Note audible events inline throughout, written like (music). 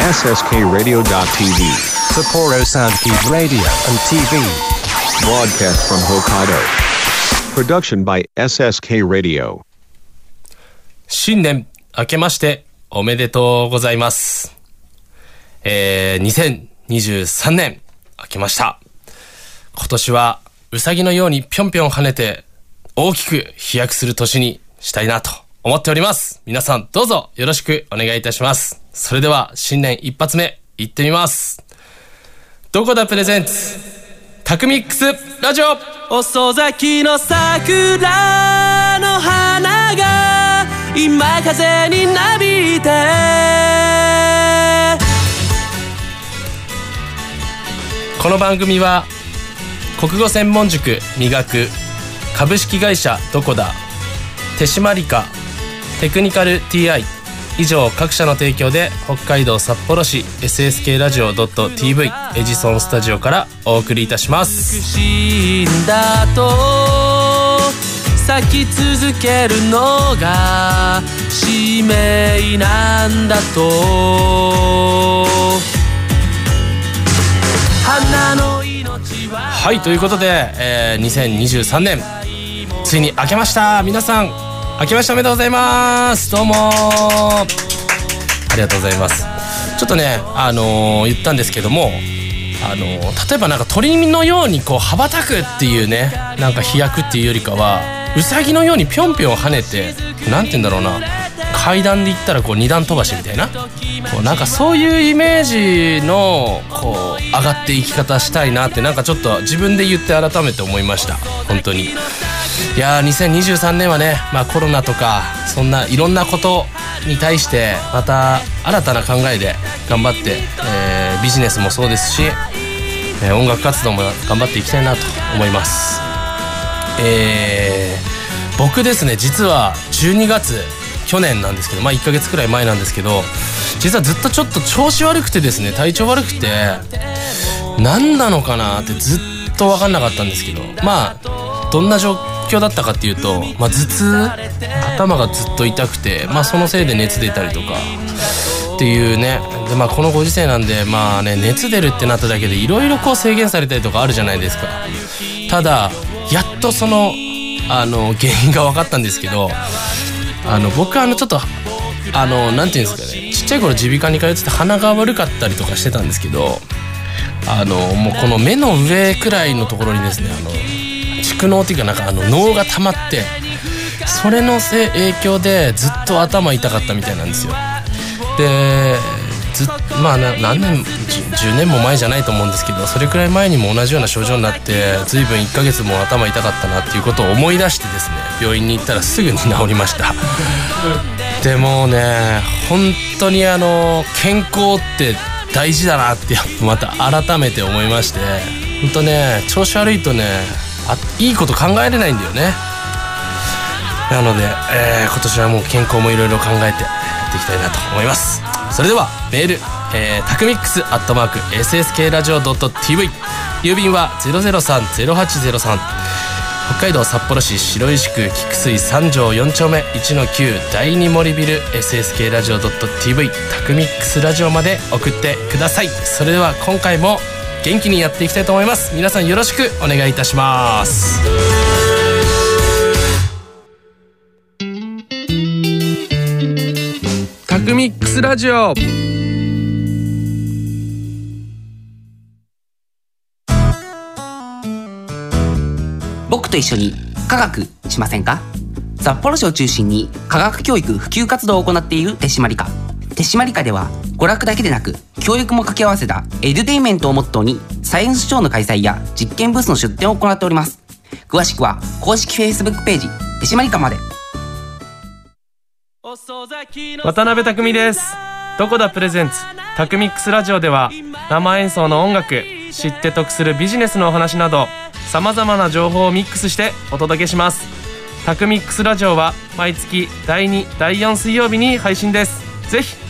SSKRadio.tv Sapporo Soundkeep Radio and TV. Broadcast from Hokkaido. Production by SSK Radio. 新年明けましておめでとうございます。えー、2023年明けました。今年はうさぎのようにぴょんぴょん跳ねて大きく飛躍する年にしたいなと思っております。皆さんどうぞよろしくお願いいたします。それでは新年一発目行ってみます。どこだプレゼンツ？タクミックスラジオ遅咲きの桜の花が今風になびいてこの番組は国語専門塾磨く株式会社どこだ？手締まりかテクニカル TI 以上各社の提供で北海道札幌市 SSK ラジオ .tv エジソンスタジオからお送りいたします。死んだと咲き続けるのが使命なんだと。花の命ははいということで、えー2023年ついに明けました。皆さん明けましておめでとうございます。どうも。ありがとうございます。ちょっとねあのー言ったんですけどもあのー例えばなんか鳥のようにこう羽ばたくっていうねなんか飛躍っていうよりかはうさぎのようにぴょんぴょん跳ねてなんて言うんだろうな階段で言ったらこう二段飛ばしみたいなこうなんかそういうイメージのこう上がっていき方したいなってなんかちょっと自分で言って改めて思いました。本当に。いやー2023年はね、まあ、コロナとかそんないろんなことに対してまた新たな考えで頑張って、えービジネスもそうですし、えー音楽活動も頑張っていきたいなと思います。えー僕ですね実は12月去年なんですけどまあ1ヶ月くらい前なんですけど実はずっとちょっと調子悪くてですね体調悪くて何なのかなってずっと分かんなかったんですけどまあどんな状況だったかっていうと、まあ、頭痛頭がずっと痛くて、まあ、そのせいで熱出たりとかっていうね。で、まあ、このご時世なんでまあね熱出るってなっただけでいろいろこう制限されたりとかあるじゃないですか。ただやっとそのあの原因が分かったんですけどあの僕はあのちょっとあのなていうんですかねちっちゃい頃耳鼻科に通ってて鼻が悪かったりとかしてたんですけどあのもうこの目の上くらいのところにですねあの蓄膿っていうかなんかあの脳が溜まってそれのせい影響でずっと頭痛かったみたいなんですよ。でずまあな何年 10, 年も前じゃないと思うんですけどそれくらい前にも同じような症状になって随分1ヶ月も頭痛かったなっていうことを思い出してですね病院に行ったらすぐに治りました。(laughs) でもね本当にあの健康って大事だなってまた改めて思いまして本当ね調子悪いとねあいいこと考えれないんだよね。なので、えー今年はもう健康もいろいろ考えてやっていきたいなと思います。それではメール、えー、タクミックスアットマーク SSK ラジオ .tv 郵便は003-0803北海道札幌市白石区菊水三条4丁目1-9第2森ビル SSK ラジオ .tv タクミックスラジオまで送ってください。それでは今回も元気にやっていきたいと思います。皆さんよろしくお願いいたします。タクミックスラジオ。僕と一緒に科学しませんか？札幌市を中心に科学教育普及活動を行っている手締まり課手締まり課では娯楽だけでなく教育も掛け合わせたエデュテインメントをモットーにサイエンスショーの開催や実験ブースの出展を行っております。詳しくは公式 Facebook ページ手締まり課まで。渡辺匠です。どこだプレゼンツ。タクミックスラジオでは生演奏の音楽知って得するビジネスのお話などさまざまな情報をミックスしてお届けします。タクミックスラジオは毎月第2第4水曜日に配信です。ぜひ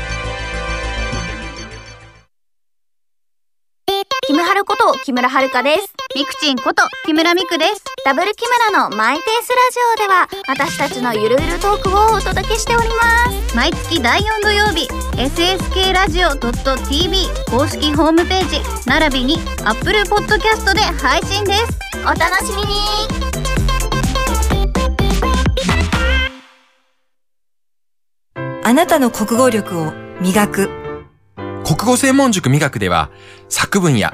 こと木村遥です。ミクチンこと木村ミクです。ダブル木村のマイペースラジオでは私たちのゆるゆるトークをお届けしております。毎月第4土曜日、SSK ラジオ .tv 公式ホームページ、並びに Apple Podcast で配信です。お楽しみにあなたの国語力を磨く。国語専門塾美学では作文や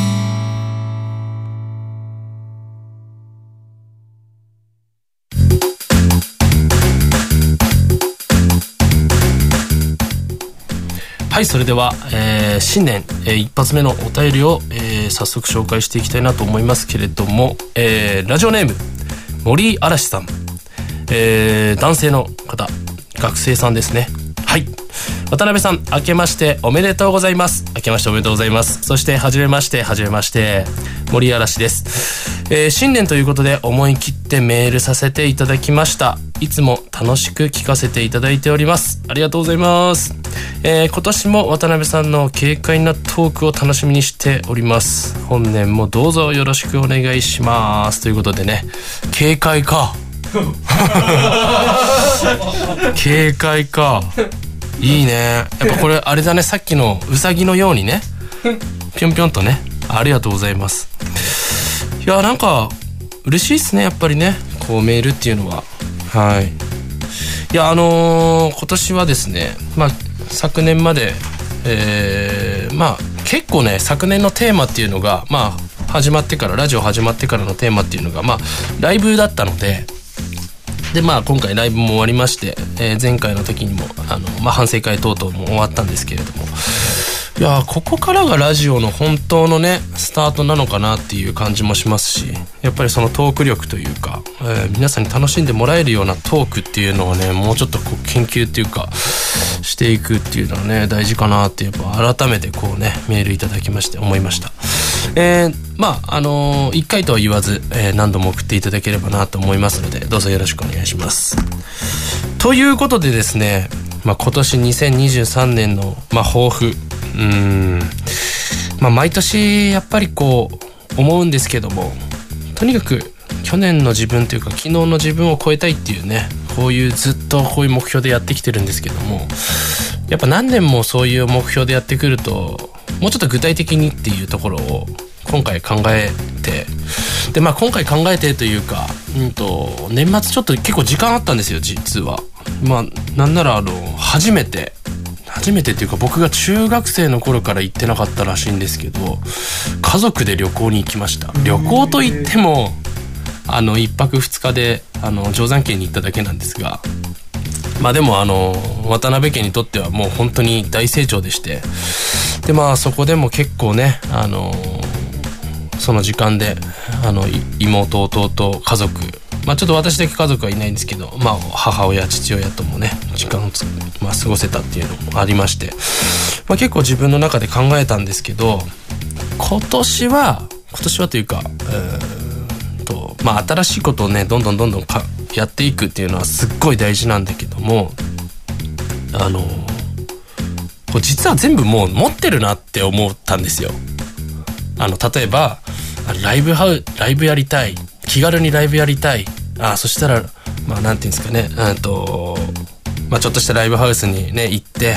はいそれでは、えー新年、えー一発目のお便りを、えー早速紹介していきたいなと思いますけれども、えーラジオネーム森嵐さん、えー男性の方学生さんですね。はい。渡辺さん明けましておめでとうございます。明けましておめでとうございます。そして初めまして初めまして森嵐です、えー新年ということで思い切ってメールさせていただきました。いつも楽しく聞かせていただいております。ありがとうございます、えー今年も渡辺さんの軽快なトークを楽しみにしております。本年もどうぞよろしくお願いします。ということでね。軽快か。軽快か。いいね。やっぱこれあれだね。さっきのウサギのようにね。ぴょんぴょんとね。ありがとうございます。いやなんか嬉しいっすね。やっぱりね。こうメールっていうのは。はい。いやあのー今年はですねまあ昨年までえーまあ結構ね昨年のテーマっていうのがまあ始まってからラジオ始まってからのテーマっていうのがまあライブだったのででまあ今回ライブも終わりまして、えー前回の時にもあの、まあ、反省会等々も終わったんですけれどもいやここからがラジオの本当のねスタートなのかなっていう感じもしますしやっぱりそのトーク力というか、えー皆さんに楽しんでもらえるようなトークっていうのをねもうちょっとこう研究っていうかしていくっていうのはね大事かなってやっぱ改めてこうねメールいただきまして思いました。えーまああのー、1回とは言わず、えー何度も送っていただければなと思いますのでどうぞよろしくお願いします。ということでですね、まあ、今年2023年の、まあ、抱負うん、まあ、毎年やっぱりこう思うんですけどもとにかく去年の自分というか昨日の自分を超えたいっていうねこういうずっとこういう目標でやってきてるんですけどもやっぱ何年もそういう目標でやってくるともうちょっと具体的にっていうところを今回考えてでまあ今回考えてというか、うん、と年末ちょっと結構時間あったんですよ実は。まあなんならあの初めて初めてっていうか僕が中学生の頃から行ってなかったらしいんですけど家族で旅行に行きました。旅行といってもあの1泊2日であの定山渓に行っただけなんですがまあでもあの渡辺家にとってはもう本当に大成長でしてでまあそこでも結構ねあのその時間であのい妹弟家族まあちょっと私だけ家族はいないんですけどまあ母親父親ともね時間を、まあ、過ごせたっていうのもありまして、まあ、結構自分の中で考えたんですけど今年は今年はというか、えーとまあ新しいことをねどんどんどんどんかやっていくっていうのはすっごい大事なんだけどもあのこう実は全部もう持ってるなって思ったんですよ。あの例えばライブハウライブやりたい。気軽にライブやりたい。あそしたらまあなんていうんですかね。うんとまあちょっとしたライブハウスにね行って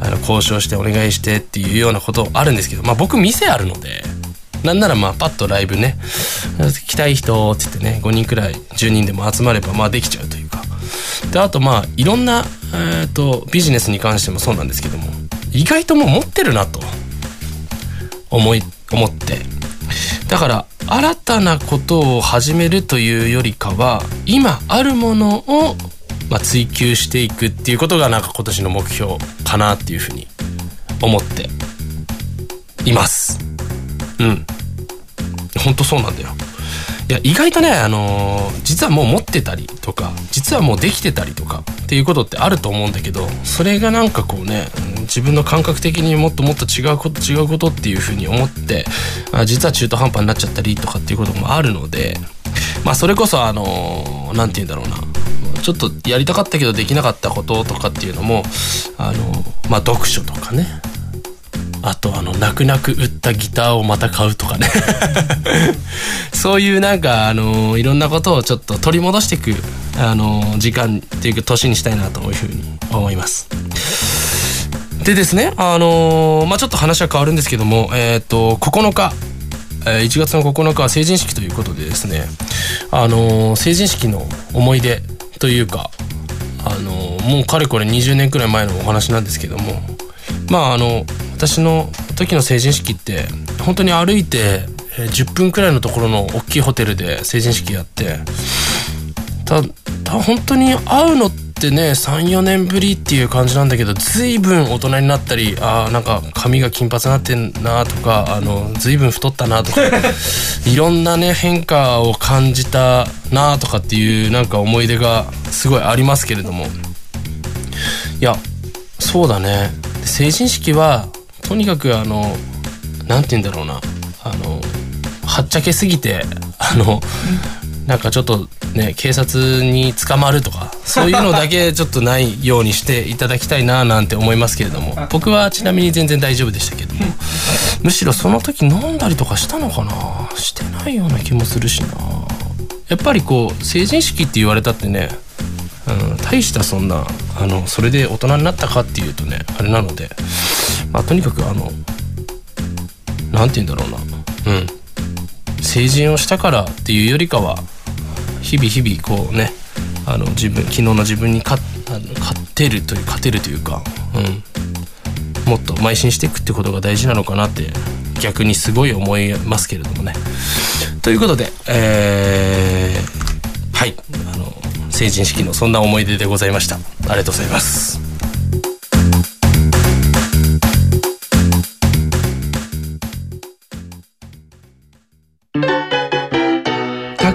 あの交渉してお願いしてっていうようなことあるんですけどまあ僕店あるのでなんならまあパッとライブね来たい人って言ってね5人くらい10人でも集まればまあできちゃうというか。であとまあいろんな、えー、とビジネスに関してもそうなんですけども意外ともう持ってるなと思い思って。だから新たなことを始めるというよりかは今あるものをまあ、追求していくっていうことがなんか今年の目標かなっていうふうに思っています。うん。本当そうなんだよ。いや意外とね、あのー実はもう持ってたりとか実はもうできてたりとかっていうことってあると思うんだけどそれがなんかこうね自分の感覚的にもっともっと違うこと違うことっていうふうに思ってあ実は中途半端になっちゃったりとかっていうこともあるのでまあそれこそあのーて言うんだろうな。ちょっとやりたかったけどできなかったこととかっていうのもあのまあ読書とかね。あとあの泣く泣く売ったギターをまた買うとかね (laughs) そういうなんかあのいろんなことをちょっと取り戻していくあの時間っていうか年にしたいなというふうに思います。でですねあのまあちょっと話は変わるんですけどもえっ、と9日1月の9日は成人式ということでですねあの成人式の思い出というかあのもうかれこれ20年くらい前のお話なんですけどもまああの私の時の成人式って本当に歩いてえー10分くらいのところの大きいホテルで成人式やってたた本当に会うのってね34年ぶりっていう感じなんだけど随分大人になったりあーなんか髪が金髪になってんなとかあの随分太ったなとか (laughs) いろんなね変化を感じたなとかっていうなんか思い出がすごいありますけれども。いやそうだね。成人式はとにかくあのなんて言うんだろうな。あのはっちゃけすぎてあのなんかちょっとね警察に捕まるとかそういうのだけちょっとないようにしていただきたいななんて思いますけれども。(laughs) 僕はちなみに全然大丈夫でしたけども。むしろその時飲んだりとかしたのかな？してないような気もするしな。やっぱりこう成人式って言われたってねうん、大したそんなあのそれで大人になったかっていうとねあれなのでまあとにかくあのなんて言うんだろうな。うん。成人をしたからっていうよりかは日々日々こうねあの自分昨日の自分に勝あの勝てるという勝てるというか、うん、もっと邁進していくってことが大事なのかなって逆にすごい思いますけれどもね。ということで、えー、はい。あの成人式のそんな思い出でございました。ありがとうございます。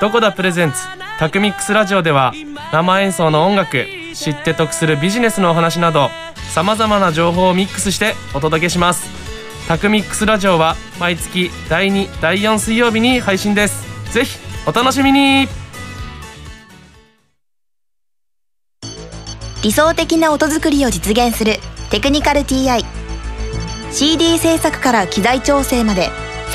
どこだプレゼンツ。タクミックスラジオでは生演奏の音楽知って得するビジネスのお話などさまざまな情報をミックスしてお届けします。タクミックスラジオは毎月第2第4水曜日に配信です。ぜひお楽しみに。理想的な音作りを実現するテクニカル TI CD 制作から機材調整まで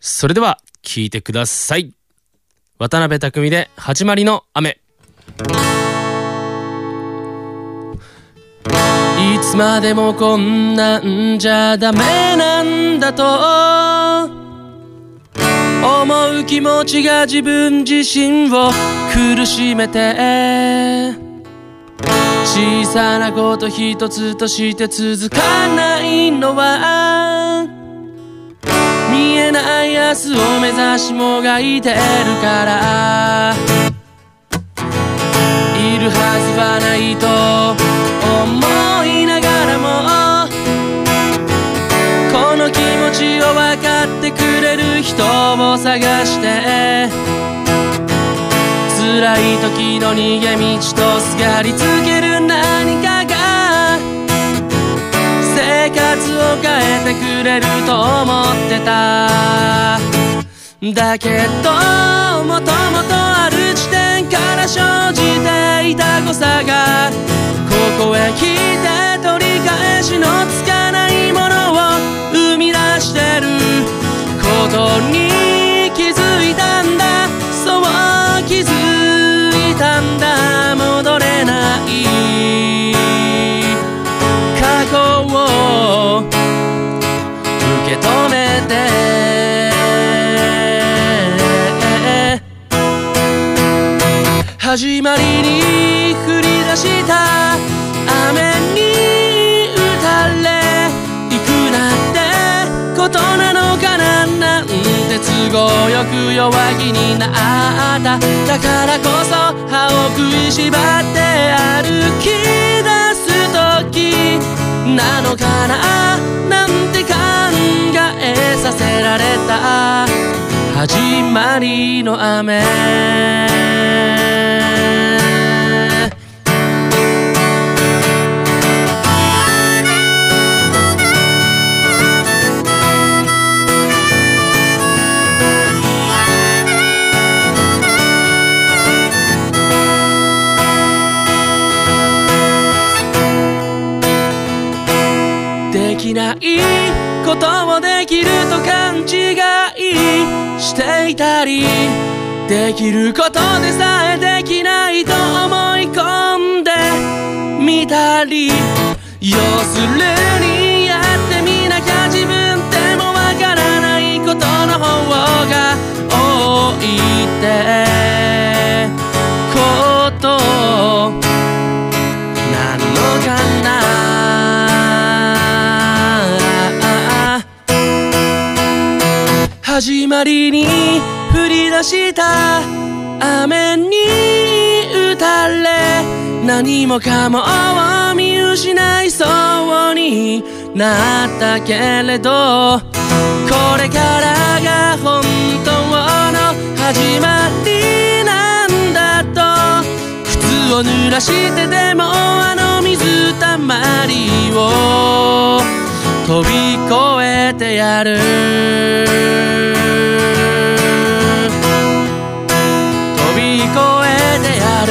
それでは聞いてください。渡辺匠で始まりの雨。いつまでもこんなんじゃダメなんだと。思う気持ちが自分自身を苦しめて。小さなこと一つとして続かないのは。見えない明日を目指しもがいてるから。いるはずはないと思いながらも。この気持ちを分かってくれる人を探して。辛い時の逃げ道とすがりつけるてくれると思ってた。だけどもともとある地点から生じていた誤差がここへ来て取り返しのつかないものを生み出してることに気づいたんだ。始まりに降り出した雨に打たれ行くなんてことなのかななんて都合よく弱気になっただからこそ歯を食いしばって歩き出す時なのかななんて考えさせられた始まりの雨。できないことをできると勘違い。していたりできることでさえできないと思い込んでみたり要するにやってみなきゃ自分でもわからないことの方が多いって始まりに降り出した雨に打たれ何もかもを見失いそうになったけれどこれからが本当の始まりなんだと靴を濡らしてでもあの水たまりを飛び越えてやる。飛び越えてやる。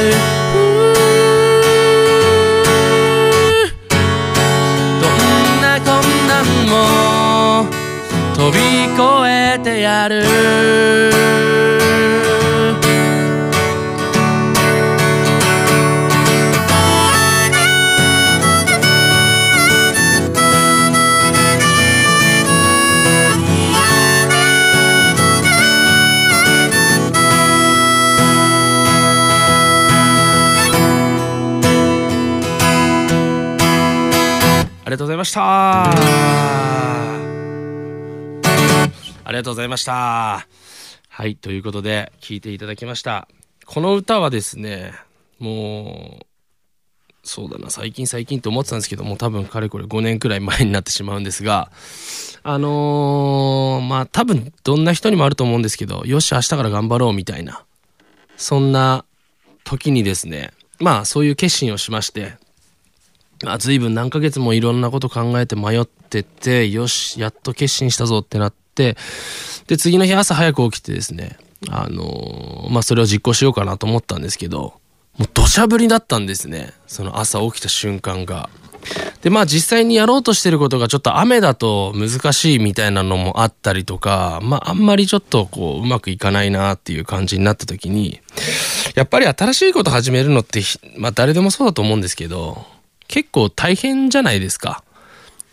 どんな困難も飛び越えてやる。いました。ありがとうございました。はいということで聴いていただきました。この歌はですねもうそうだな最近最近と思ってたんですけども多分かれこれ5年くらい前になってしまうんですがあのーまあ多分どんな人にもあると思うんですけどよし明日から頑張ろうみたいなそんな時にですねまあそういう決心をしましてまあ、随分何ヶ月もいろんなこと考えて迷ってて、よし、やっと決心したぞってなって、で、次の日朝早く起きてですね、あのーまあ、それを実行しようかなと思ったんですけど、もう土砂降りだったんですね。その朝起きた瞬間が。で、まあ実際にやろうとしてることがちょっと雨だと難しいみたいなのもあったりとか、まああんまりちょっとこううまくいかないなっていう感じになった時に、やっぱり新しいこと始めるのって、まあ誰でもそうだと思うんですけど、結構大変じゃないですか。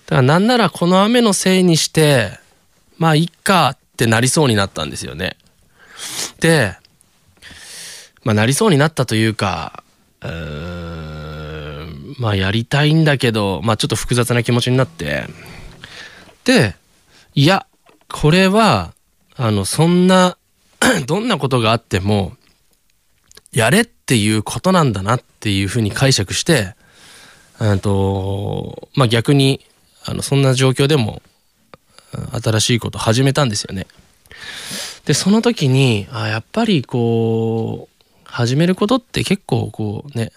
だからなんならこの雨のせいにして、まあいっかってなりそうになったんですよね。で、まあなりそうになったというか、うーんまあやりたいんだけど、まあちょっと複雑な気持ちになって、で、いや、これは、あの、そんな、(clears throat) どんなことがあっても、やれっていうことなんだなっていうふうに解釈して、うんと、まあ、逆に、あの、そんな状況でも、新しいこと始めたんですよね。で、その時に、あやっぱりこう、始めることって結構こうね、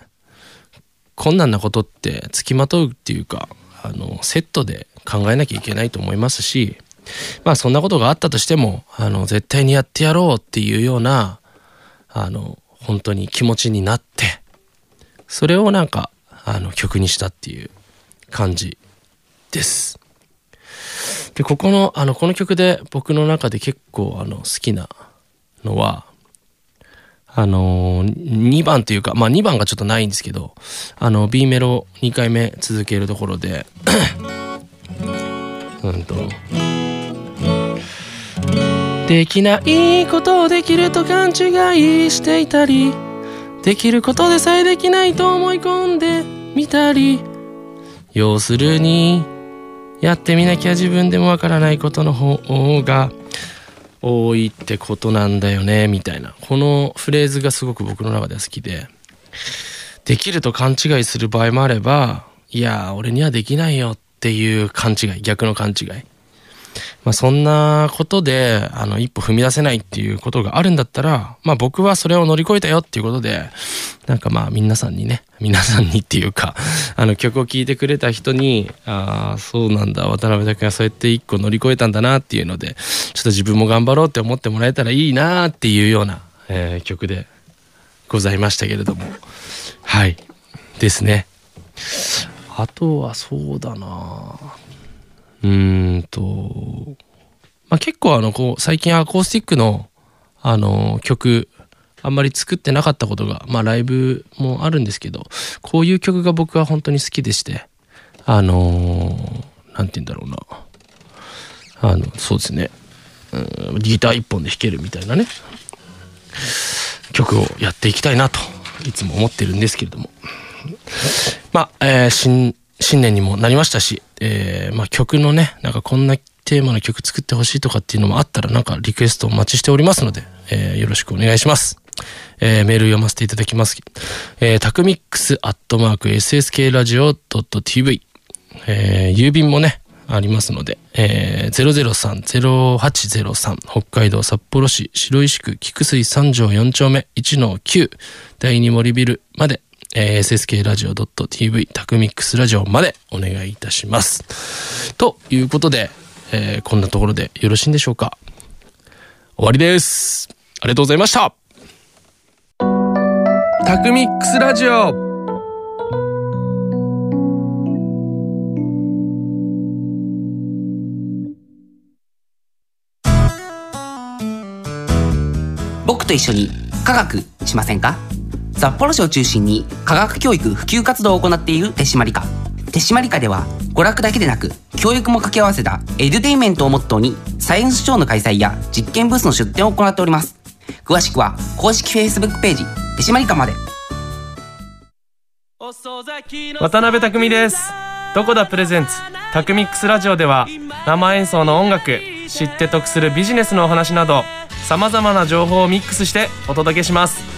困難なことって付きまとうっていうか、あの、セットで考えなきゃいけないと思いますし、まあそんなことがあったとしても、あの、絶対にやってやろうっていうような、あの、本当に気持ちになって、それをなんか、あの、曲にしたっていう感じです。で、ここの、あの、この曲で僕の中で結構、あの、好きなのは、あのー、2番というか、まあ2番がちょっとないんですけど、あの、B メロ2回目続けるところで、(coughs) うんと、できないことをできると勘違いしていたり、できることでさえできないと思い込んで見たり、要するに、やってみなきゃ自分でもわからないことの方が多いってことなんだよね、みたいな。このフレーズがすごく僕の中では好きで、できると勘違いする場合もあれば、いや、俺にはできないよっていう勘違い、逆の勘違い。まあそんなことで、あの、一歩踏み出せないっていうことがあるんだったら、まあ僕はそれを乗り越えたよっていうことで、なんかまあ皆さんにね、皆さんにっていうか、あの曲を聴いてくれた人に、ああ、そうなんだ、渡辺拓がそうやって一個乗り越えたんだなっていうので、ちょっと自分も頑張ろうって思ってもらえたらいいなっていうような、えー曲でございましたけれども。はい。ですね。あとはそうだなうんと、まあ、結構あの、こう、最近アコースティックの、あの、曲、あんまり作ってなかったことが、まあ、ライブもあるんですけど、こういう曲が僕は本当に好きでして、あのーなんて言うんだろうな。あの、そうですね。うんギター一本で弾けるみたいなね、曲をやっていきたいなと、いつも思ってるんですけれども。まあ、えー新、新年にもなりましたし、えーまあ曲のね、なんかこんなテーマの曲作ってほしいとかっていうのもあったら、なんかリクエストお待ちしておりますので、えーよろしくお願いします。えーメール読ませていただきます。えータクミックスアットマーク SSKRadio.tv、えー郵便もね、ありますので、えー、003-0803北海道札幌市白石区菊水三条4丁目1-9第二森ビルまで、えー、SSKRadio.tv タクミックスラジオまでお願いいたします。ということで、えーこんなところでよろしいんでしょうか終わりです。ありがとうございました。タクミックスラジオ僕と一緒に科学しませんか？札幌市を中心に科学教育普及活動を行っている手締まり課手締まり課では娯楽だけでなく教育も掛け合わせたエデュテイメントをモットーにサイエンスショーの開催や実験ブースの出展を行っております。詳しくは公式 Facebook ページ手締まり課まで。渡辺匠です。どこだプレゼンツタクミックスラジオでは生演奏の音楽知って得するビジネスのお話などさまざまな情報をミックスしてお届けします。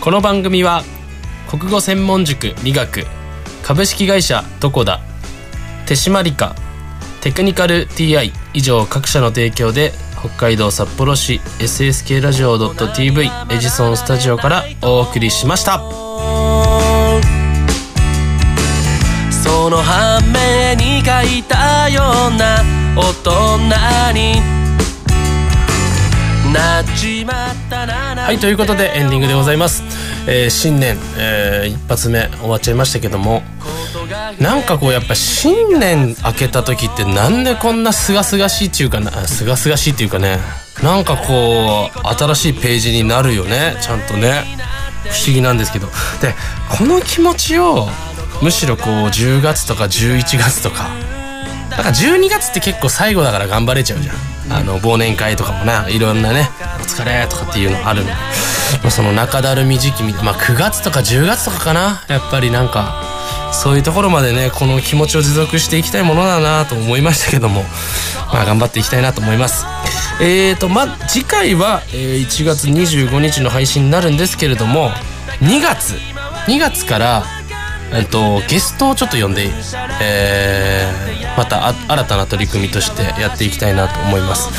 この番組は国語専門塾美学株式会社どこだ手締まりかテクニカル TI 以上各社の提供で北海道札幌市 SSK ラジオ .tv エジソンスタジオからお送りしました。その反面に書いたような大人になっちまったなはいということでエンディングでございます、えー新年、えー一発目終わっちゃいましたけどもなんかこうやっぱ新年明けた時ってなんでこんな清々しいっていうかな清々しいっていうかねなんかこう新しいページになるよねちゃんとね。不思議なんですけど。でこの気持ちをむしろこう10月とか11月とかなんか12月って結構最後だから頑張れちゃうじゃん。あの忘年会とかもねいろんなね「お疲れ」とかっていうのあるの。まあその中だるみ時期みたいまあ9月とか10月とかかな。やっぱりなんかそういうところまでねこの気持ちを持続していきたいものだなと思いましたけども。まあ頑張っていきたいなと思います。えーとまあ次回は、え1月25日の配信になるんですけれども2月。2月からえっと、ゲストをちょっと呼んで、えーまたあ新たな取り組みとしてやっていきたいなと思います。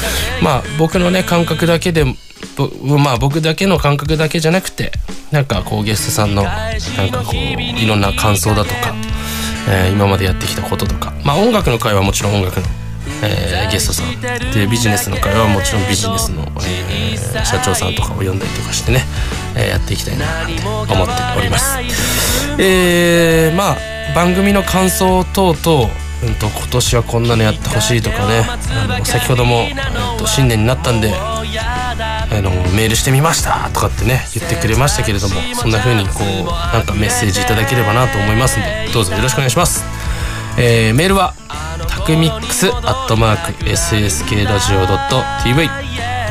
まあ僕のね感覚だけでまあ僕だけの感覚だけじゃなくてなんかこうゲストさんのなんかこういろんな感想だとか、えー今までやってきたこととかまあ音楽の会はもちろん音楽の、えーゲストさんでビジネスの会はもちろんビジネスの、えー社長さんとかを呼んだりとかしてね、えーやっていきたいなって思っております。えーまあ番組の感想等々、うん、と今年はこんなのやってほしいとかね。あの先ほども、えっと新年になったんであのメールしてみましたとかってね言ってくれましたけれどもそんな風にこうなんかメッセージいただければなと思いますんでどうぞよろしくお願いします、えーメールはタクミックスアットマーク SSK ラジオ .tv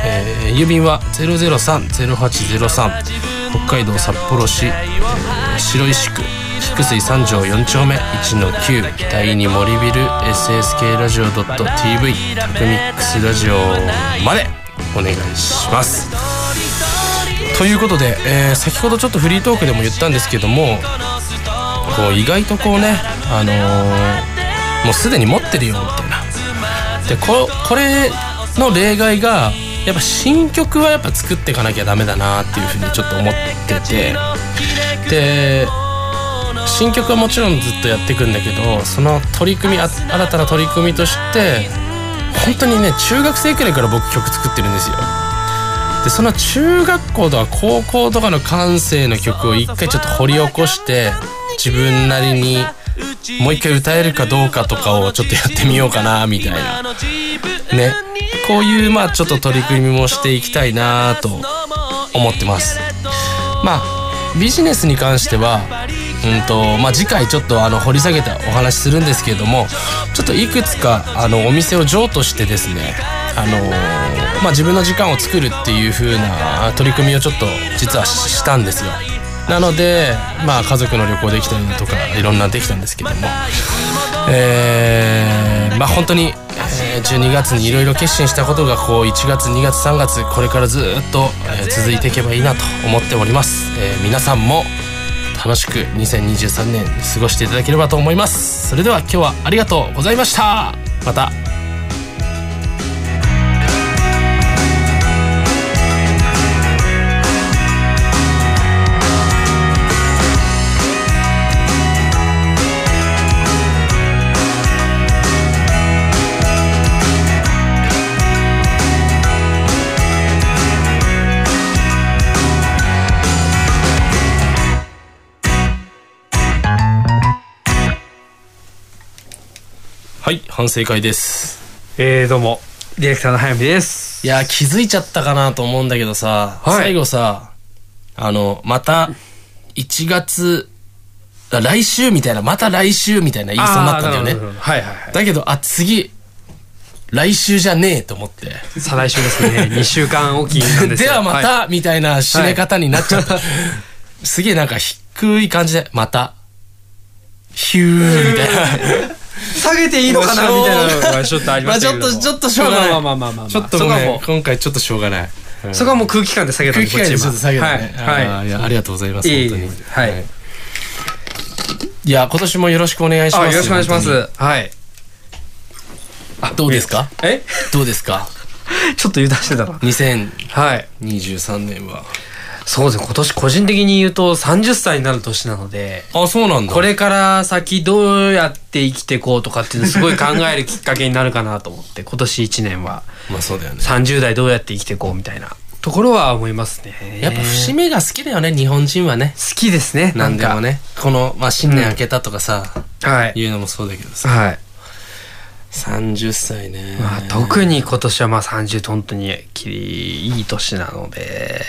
え郵便は003-0803北海道札幌市、えー白石区。菊水三条4丁目1-9第2森ビル SSK ラジオ .tv タクミックスラジオまでお願いします。ということで、えー先ほどちょっとフリートークでも言ったんですけどもこう意外とこうねあのーもうすでに持ってるよみたいな。でここれの例外がやっぱ新曲はやっぱ作っていかなきゃダメだなっていうふうにちょっと思ってて。で新曲はもちろんずっとやっていくんだけどその取り組み新たな取り組みとして本当にね中学生くらいから僕曲作ってるんですよ。でその中学校とか高校とかの感性の曲を一回ちょっと掘り起こして自分なりにもう一回歌えるかどうかとかをちょっとやってみようかなみたいな。ね。こういうまあちょっと取り組みもしていきたいなと思ってます。まあビジネスに関してはうんとまあ、次回ちょっとあの掘り下げてお話しするんですけれどもちょっといくつかあのお店を譲渡してですねあのまあ、自分の時間を作るっていう風な取り組みをちょっと実はしたんですよ。なのでまあ家族の旅行できたりとかいろんなできたんですけども。えーまあ本当に、12月にいろいろ決心したことがこう1月2月3月これからずっと、続いていけばいいなと思っております、えー皆さんも楽しく2023年過ごしていただければと思います。それでは今日はありがとうございました。また。はい反省会ですえー、どうも、ディレクターの早見です。いや気づいちゃったかなと思うんだけどさ、はい最後さあのまた1月あ来週みたいなまた来週みたいな言いそうになったんだよねはいはいはい。だけどあ次来週じゃねえと思って再来週ですね。(laughs) 2週間おきなんですでよはまた、みたいな締め方になっちゃった。すげえなんか低い感じで、また、ヒューみたいな。下げていいのかなみたいなのがちょっとありましたけどあちょっと、ちょっとしょうがない。まあまあまあまあまあ。ちょっとも今回ちょっとしょうがない。う、そこはもう空気感で下げたんで、空気感でちょっと下げたね。はい。はい。あーいや、ありがとうございます。本当に。はい。いや、今年もよろしくお願いします。あ、よろしくお願いしま本す。はい。当に。どうですか？え？どうですか？(laughs) ちょっと油断してたな。?2023 はい。そうですね、今年個人的に言うと30歳になる年なので、あ、そうなんだ。これから先どうやって生きていこうとかっていうのすごい考えるきっかけになるかなと思って、今年1年はまあそうだよね。30代どうやって生きていこうみたいなところは思いますね。やっぱ節目が好きだよね、日本人はね。好きですね。なんでもね。この、まあ新年明けたとかさ、はい。言うのもそうだけどさ。はい。30歳ね。まあ、特に今年はまあ30って本当にきりいい年なので、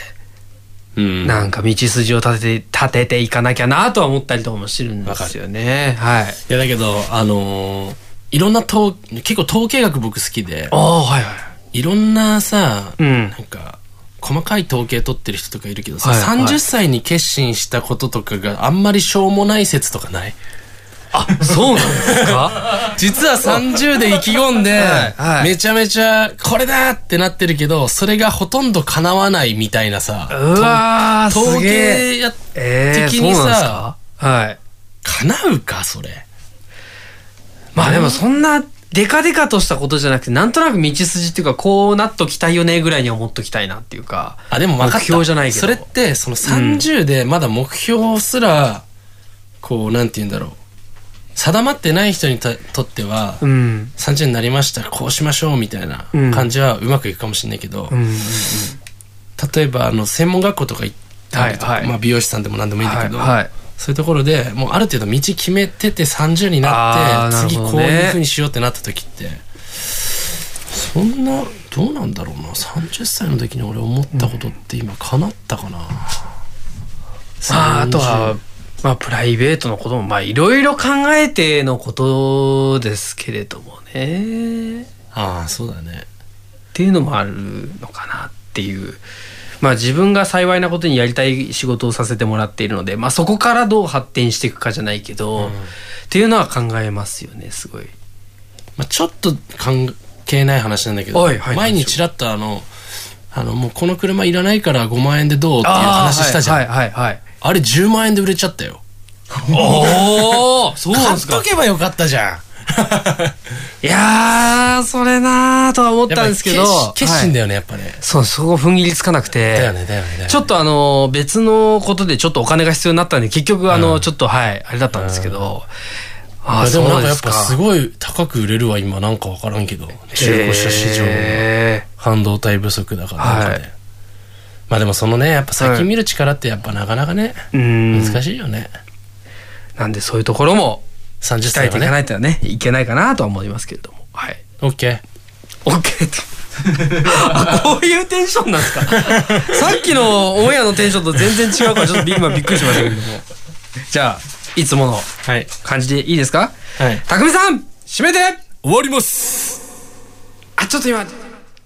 うん。なんか道筋を立てて、立てていかなきゃなとは思ったりとかもしてるんですよね。はい。いやだけど、あのーいろんな統、結構統計学僕好きで、ああ、はいはい。いろんなさ、うんなんか、細かい統計取ってる人とかいるけどさ、はいはい30歳に決心したこととかがあんまりしょうもない説とかない？あ、そうなんですか？実は30で意気込んで、はいはいめちゃめちゃこれだってなってるけど、それがほとんど叶わないみたいなさ、うわー、統。計や、えー、的にさはい。叶うか、それ。まあでもそんな、デカデカとしたことじゃなくて、なんとなく道筋っていうか、こうなっときたいよねぐらいには思っときたいなっていうか。あ、でも。目標じゃないけど。それって、その30でまだ目標すら、こう、なんて言うんだろう。定まってない人にととっては、うん。30になりました、こうしましょうみたいな感じはうまくいくかもしれないけど、うん。うん例えば、あの、専門学校とか行ったりとか、はいはいまあ美容師さんでも何でもいいんだけど、はいはいそういうところでもうある程度道決めてて30になって、次こういう風にしようってなった時って、そんな、どうなんだろうな。30歳の時に俺思ったことって今叶ったかな。まあ、あとは、まあ、プライベートのことも、まあ、いろいろ考えてのことですけれどもね。ああ、そうだね。っていうのもあるのかなっていう。まあ自分が幸いなことにやりたい仕事をさせてもらっているので、まあそこからどう発展していくかじゃないけど、っていうのは考えますよね、すごい。まあ、ちょっと関係ない話なんだけど、はいはい前にちらっとあの、あの、もうこの車いらないから5万円でどうっていう話したじゃん。はいはいはい、はい。あれ10万円で売れちゃったよ。おおそうなん買っですかとけばよかったじゃん。(laughs) いやー、それなーとは思ったんですけど。決決心だよ。よね、やっぱね。そう、そこ踏ん切りつかなくて。だよね、だよね。ちょっとあの、別のことでちょっとお金が必要になったんで、結局あの、ちょっとはい、あれだったんですけど。ああ、でもなんかやっぱすごい高く売れるわ、今なんかわからんけど。中古車市場へ半導体不足だから。はいまあでもそのね、やっぱ先見る力ってやっぱなかなかね、ーうん。難しいよね。なんでそういうところも、30鍛え歳はね。ていかないとね、いけないかなとは思いますけれども。はい。オッケー。OK って。(laughs) あ、こういうテンションなんですか？(laughs) さっきのオンエアのテンションと全然違うからちょっと今びっくりしましたけれども。じゃあ、いつものはい。感じでいいですか？はい。たくみさん締めて終わりますあ、ちょっと今、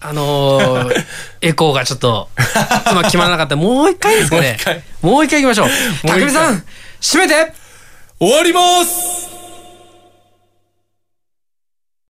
あのー、(laughs) エコーがちょっと、今決まらなかった。もう一回ですかねもう一回。もう一回行きましょう。回たくみさん締めて終わります